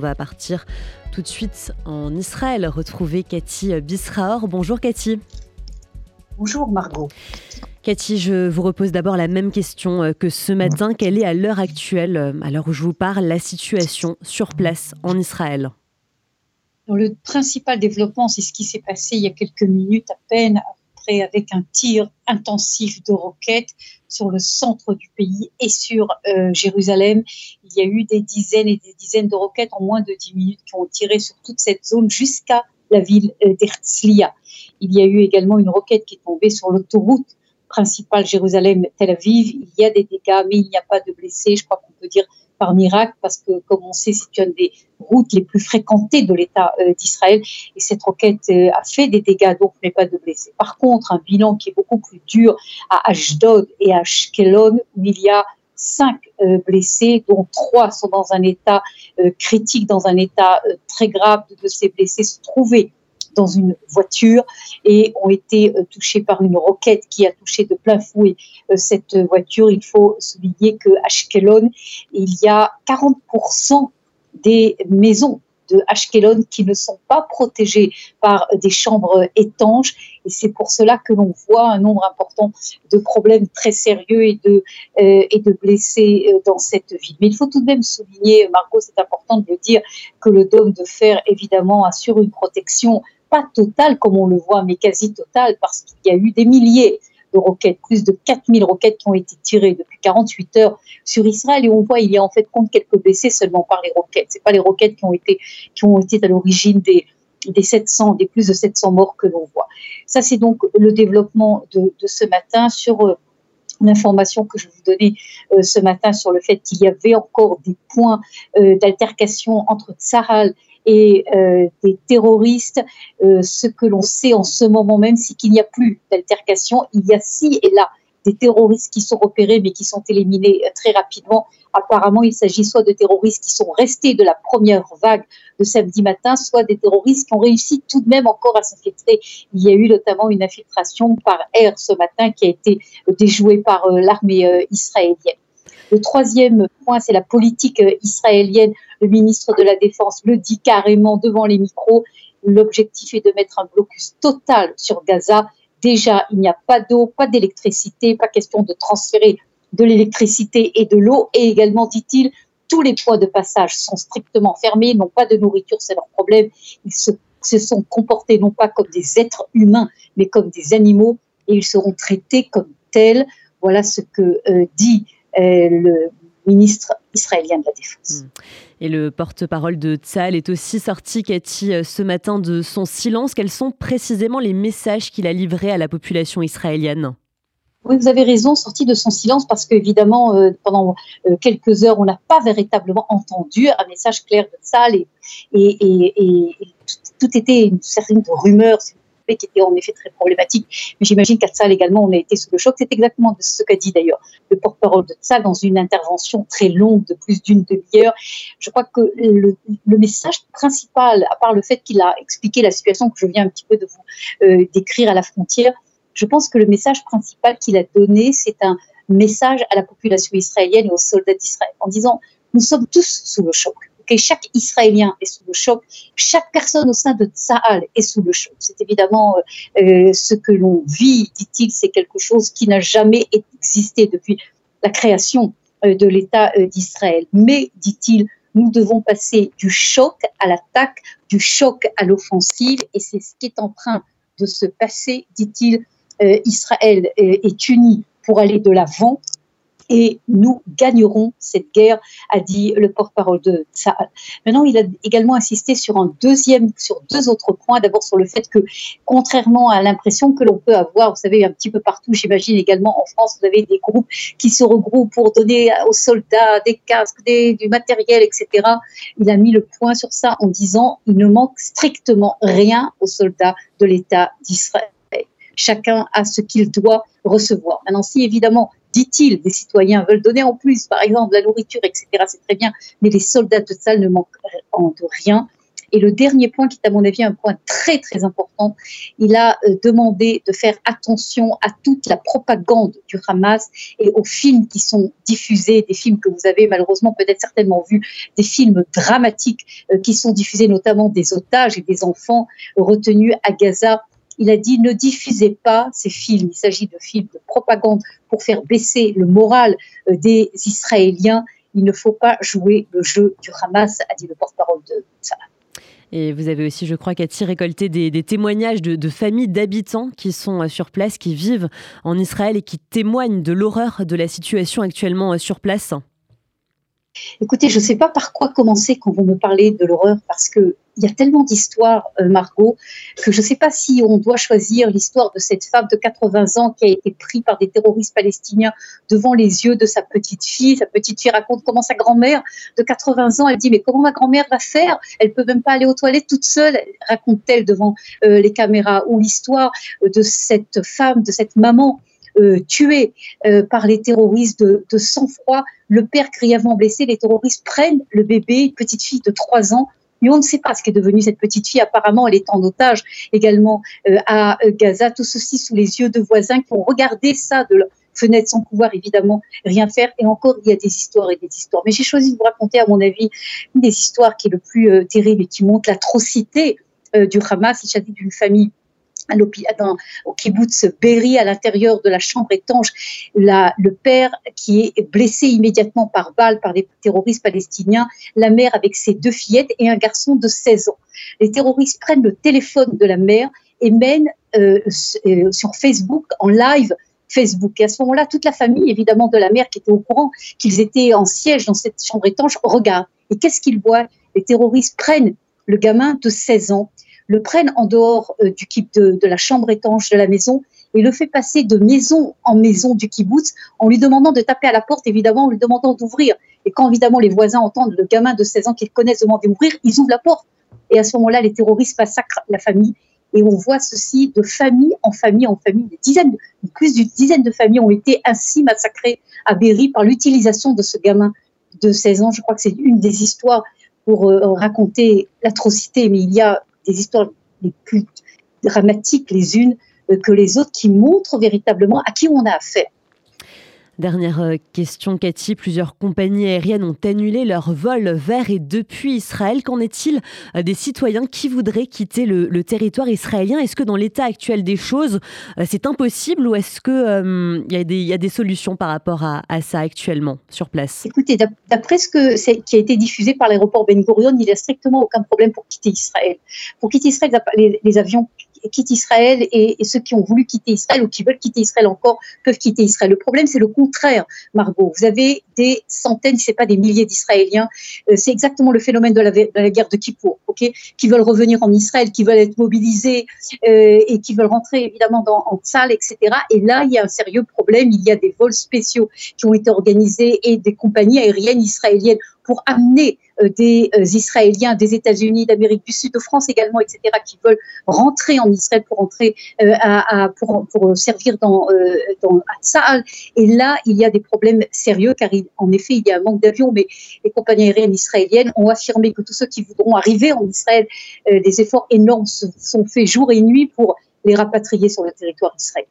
va partir tout de suite en Israël, retrouver Cathy Bisraor. Bonjour Cathy. Bonjour Margot. Cathy, je vous repose d'abord la même question euh, que ce matin. Quelle est à l'heure actuelle, euh, à l'heure où je vous parle, la situation sur place en Israël? Le principal développement, c'est ce qui s'est passé il y a quelques minutes à peine, avec un tir intensif de roquettes sur le centre du pays et sur euh, Jérusalem. Il y a eu des dizaines et des dizaines de roquettes en moins de 10 minutes qui ont tiré sur toute cette zone jusqu'à la ville d'Herzliya. Il y a eu également une roquette qui est tombée sur l'autoroute principale Jérusalem-Tel Aviv. Il y a des dégâts, mais il n'y a pas de blessés. Je crois qu'on peut dire par miracle, parce que, comme on sait, c'est une des routes les plus fréquentées de l'État euh, d'Israël. Et cette roquette euh, a fait des dégâts, donc mais pas de blessés. Par contre, un bilan qui est beaucoup plus dur à Ashdod et à Ashkelon, où il y a cinq euh, blessés, dont trois sont dans un état critique, dans un état très grave. de ces blessés se trouvaient dans une voiture et ont été euh, touchés par une roquette qui a touché de plein fouet euh, cette voiture. Il faut souligner que Ashkelon, il y a 40% des maisons de Ashkelon qui ne sont pas protégées par des chambres étanches. Et c'est pour cela que l'on voit un nombre important de problèmes très sérieux et de, euh, et de blessés dans cette ville. Mais il faut tout de même souligner, Margot, c'est important de le dire, que le dôme de fer, évidemment, assure une protection pas totale comme on le voit, mais quasi totale, parce qu'il y a eu des milliers de roquettes, plus de 4000 roquettes qui ont été tirées depuis 48 heures sur Israël. Et on voit, il y a en fait compte quelques blessés seulement par les roquettes. C'est pas les roquettes qui ont été, qui ont été à l'origine des, des 700, des plus de 700 morts que l'on voit. Ça, c'est donc le développement de, ce matin sur euh, l'information que je vous donnais euh, ce matin sur le fait qu'il y avait encore des points euh, d'altercation entre Tsahal et euh, des terroristes. Euh, ce que l'on sait en ce moment même, c'est qu'il n'y a plus d'altercation. Il y a ci et là des terroristes qui sont repérés mais qui sont éliminés euh, très rapidement. Apparemment, il s'agit soit de terroristes qui sont restés de la première vague de samedi matin, soit des terroristes qui ont réussi tout de même encore à s'infiltrer. Il y a eu notamment une infiltration par air ce matin qui a été déjouée par l'armée israélienne. Le troisième point, c'est la politique euh, israélienne. Le ministre de la Défense le dit carrément devant les micros. L'objectif est de mettre un blocus total sur Gaza. Déjà, il n'y a pas d'eau, pas d'électricité, pas question de transférer de l'électricité et de l'eau. Et également, dit-il, tous les points de passage sont strictement fermés, n'ont pas de nourriture, c'est leur problème. Ils se, sont comportés non pas comme des êtres humains, mais comme des animaux, et ils seront traités comme tels. Voilà ce que euh, dit le ministre israélien de la Défense. Hmm. Et le porte-parole de Tzal est aussi sorti, Cathy, euh, ce matin de son silence. Quels sont précisément les messages qu'il a livrés à la population israélienne? Oui, vous avez raison, sorti de son silence parce qu'évidemment, euh, pendant quelques heures, on n'a pas véritablement entendu un message clair de Tzal et, et, tout, était une certaine rumeur, qui était en effet très problématique. Mais j'imagine qu'à Tzal également, on a été sous le choc. C'est exactement ce qu'a dit d'ailleurs le porte-parole de Tzal dans une intervention très longue de plus d'une demi-heure. Je crois que le, message principal, à part le fait qu'il a expliqué la situation que je viens un petit peu de vous euh, décrire à la frontière, je pense que le message principal qu'il a donné, c'est un message à la population israélienne et aux soldats d'Israël en disant nous sommes tous sous le choc chaque Israélien est sous le choc, chaque personne au sein de Tsahal est sous le choc. C'est évidemment euh, euh, ce que l'on vit, dit-il, c'est quelque chose qui n'a jamais existé depuis la création euh, de l'État d'Israël. Mais, dit-il, nous devons passer du choc à l'attaque, du choc à l'offensive, et c'est ce qui est en train de se passer, dit-il. Israël est uni pour aller de l'avant et nous gagnerons cette guerre, a dit le porte-parole de Tsahal. Maintenant, il a également insisté sur un deuxième, sur deux autres points. D'abord sur le fait que, contrairement à l'impression que l'on peut avoir, vous savez, un petit peu partout, j'imagine également en France, vous avez des groupes qui se regroupent pour donner aux soldats des casques, du matériel, etc. Il a mis le point sur ça en disant il ne manque strictement rien aux soldats de l'État d'Israël chacun a ce qu'il doit recevoir. Maintenant, si évidemment dit-il, des citoyens veulent donner en plus, par exemple, la nourriture, etc., c'est très bien, mais les soldats de salle ne manquent de rien. Et le dernier point, qui est à mon avis un point très très important, il a euh, demandé de faire attention à toute la propagande du Hamas et aux films qui sont diffusés, des films que vous avez malheureusement peut-être certainement vus, des films dramatiques euh, qui sont diffusés notamment des otages et des enfants retenus à Gaza il a dit ne diffusez pas ces films. Il s'agit de films de propagande pour faire baisser le moral euh, des Israéliens. Il ne faut pas jouer le jeu du Hamas, a dit le porte-parole de Salah. Et vous avez aussi, je crois, Cathy, récolté des, témoignages de, de familles d'habitants qui sont euh, sur place, qui vivent en Israël et qui témoignent de l'horreur de la situation actuellement euh, sur place. Écoutez, je ne sais pas par quoi commencer quand vous me parlez de l'horreur, parce qu'il y a tellement d'histoires, euh, Margot, que je ne sais pas si on doit choisir l'histoire de cette femme de 80 ans qui a été prise par des terroristes palestiniens devant les yeux de sa petite fille. Sa petite fille raconte comment sa grand-mère de 80 ans, elle dit, mais comment ma grand-mère va faire? Elle peut même pas aller aux toilettes toute seule, raconte-t-elle devant euh, les caméras. Ou l'histoire de cette femme, de cette maman euh, tué euh, par les terroristes de, sang-froid, le père grièvement blessé, les terroristes prennent le bébé, une petite fille de 3 ans, mais on ne sait pas ce qu'est devenue cette petite fille. Apparemment, elle est en otage également euh, à Gaza. Tout ceci sous les yeux de voisins qui ont regardé ça de leur fenêtre sans pouvoir évidemment rien faire. Et encore, il y a des histoires et des histoires. Mais j'ai choisi de vous raconter, à mon avis, une des histoires qui est le plus terrible et qui montre l'atrocité du Hamas. Il s'agit d'une famille dans, au kibbutz Berry, à l'intérieur de la chambre étanche, le père qui est blessé immédiatement par balle par les terroristes palestiniens, la mère avec ses deux fillettes et un garçon de 16 ans. Les terroristes prennent le téléphone de la mère et mènent euh, euh, sur Facebook en live Facebook. Et à ce moment-là, toute la famille, évidemment, de la mère qui était au courant qu'ils étaient en siège dans cette chambre étanche, regarde. Et qu'est-ce qu'ils voient? Les terroristes prennent le gamin de 16 ans le prennent en dehors euh, du de, de la chambre étanche de la maison et le fait passer de maison en maison du kibbutz en lui demandant de taper à la porte, évidemment, en lui demandant d'ouvrir. Et quand évidemment les voisins entendent le gamin de 16 ans qu'ils connaissent demander d'ouvrir, ils ouvrent la porte. Et à ce moment-là, les terroristes massacrent la famille. Et on voit ceci de famille en famille en famille. Des dizaines, plus d'une dizaine de familles ont été ainsi massacrées à Berry par l'utilisation de ce gamin de 16 ans. Je crois que c'est une des histoires pour euh, raconter l'atrocité, mais il y a des histoires les plus dramatiques les unes euh, que les autres qui montrent véritablement à qui on a affaire. Dernière euh, question, Cathy. Plusieurs compagnies aériennes ont annulé leur vol vers et depuis Israël. Qu'en est-il euh, des citoyens qui voudraient quitter le, territoire israélien? Est-ce que dans l'état actuel des choses, c'est impossible ou est-ce qu'il il y, a des solutions par rapport à, ça actuellement sur place? Écoutez, d'après ce qui a été diffusé par l'aéroport Ben Gurion, il n'y a strictement aucun problème pour quitter Israël. Pour quitter Israël, les avions quittent Israël et, ceux qui ont voulu quitter Israël ou qui veulent quitter Israël encore peuvent quitter Israël. Le problème, c'est le contraire, Margot. Vous avez des centaines, si ce pas des milliers d'Israéliens. Euh, c'est exactement le phénomène de la, guerre de Kippour, qui veulent revenir en Israël, qui veulent être mobilisés euh, et qui veulent rentrer évidemment dans, en salle, etc. Et là, il y a un sérieux problème. Il y a des vols spéciaux qui ont été organisés et des compagnies aériennes israéliennes pour amener euh, des euh, Israéliens des États-Unis, d'Amérique du Sud, de France également, etc., qui veulent rentrer en Israël pour rentrer euh, à, pour, servir dans, dans Saal. Et là, il y a des problèmes sérieux, car en effet, il y a un manque d'avions, mais les compagnies aériennes israéliennes ont affirmé que tous ceux qui voudront arriver en Israël, des efforts énormes sont faits jour et nuit pour les rapatrier sur le territoire israélien.